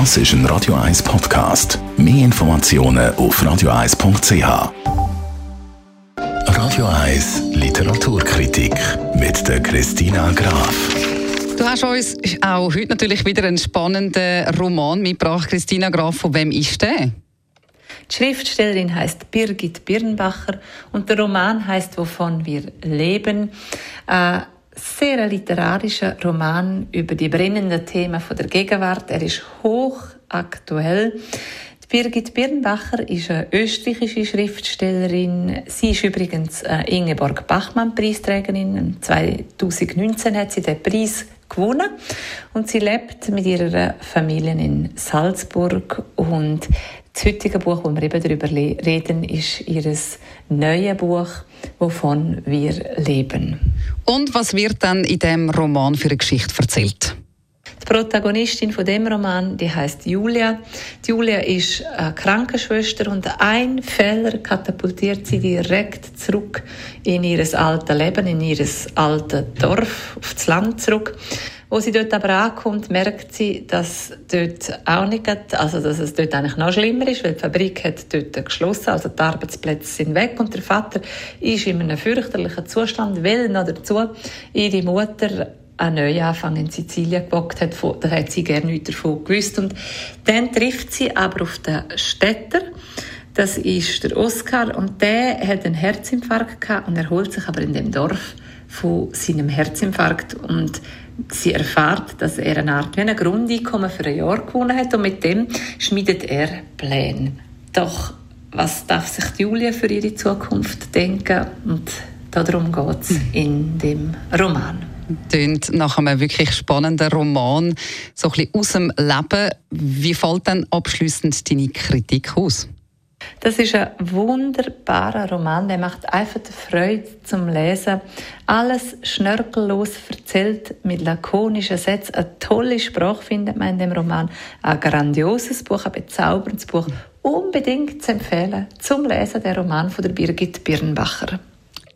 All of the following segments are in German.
Das ist ein Radio 1 Podcast. Mehr Informationen auf radio1.ch. Radio 1 Literaturkritik mit der Christina Graf. Du hast uns auch heute natürlich wieder einen spannenden Roman mitgebracht. Christina Graf, von wem ist der? Die Schriftstellerin heißt Birgit Birnbacher und der Roman heißt Wovon wir leben. Ein sehr literarischer Roman über die brennenden Themen der Gegenwart. Er ist hochaktuell. Birgit Birnbacher ist eine österreichische Schriftstellerin. Sie ist übrigens Ingeborg Bachmann-Preisträgerin. 2019 hat sie den Preis gewonnen und sie lebt mit ihrer Familie in Salzburg und das heutige Buch, wo wir eben darüber reden, ist ihr neues Buch, wovon wir leben. Und was wird dann in dem Roman für eine Geschichte erzählt? Die Protagonistin von dem Roman, die heißt Julia. Die Julia ist eine Krankenschwester und ein Fehler katapultiert sie direkt zurück in ihr altes Leben, in ihr altes Dorf, aufs Land zurück. Wo sie dort aber ankommt, merkt sie, dass dort auch nicht, also dass es dort eigentlich noch schlimmer ist, weil die Fabrik hat dort geschlossen, also die Arbeitsplätze sind weg und der Vater ist in einem fürchterlichen Zustand, weil noch dazu ihre Mutter einen Neuanfang in Sizilien gewagt hat, da hat sie gerne nichts davon gewusst. Und dann trifft sie aber auf den Städter, das ist der Oscar, und der hat einen Herzinfarkt gehabt und erholt sich aber in dem Dorf von seinem Herzinfarkt und sie erfährt, dass er eine Art wie ein Grundeinkommen für ein Jahr gewonnen hat und mit dem schmiedet er Pläne. Doch was darf sich Julia für ihre Zukunft denken? Und darum geht es in dem Roman. Tönt nach einem wirklich spannenden Roman, so ein bisschen aus dem Leben. Wie fällt dann abschließend deine Kritik aus? Das ist ein wunderbarer Roman, der macht einfach Freude zum Lesen. Alles schnörkellos erzählt mit lakonischen Sätzen. Eine tolle Sprache findet man in dem Roman. Ein grandioses Buch, ein bezauberndes Buch. Unbedingt zu empfehlen zum Lesen der Roman von der Birgit Birnbacher.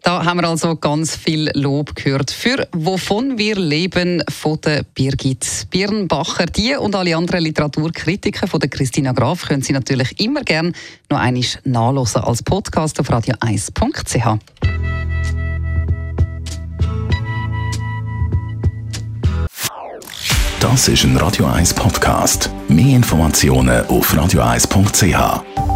Da haben wir also ganz viel Lob gehört für «Wovon wir leben» von der Birgit Birnbacher. Die und alle anderen Literaturkritiker von der Christina Graf können Sie natürlich immer gerne noch einmal nachlesen als Podcast auf radio1.ch. Das ist ein Radio 1 Podcast. Mehr Informationen auf radio1.ch.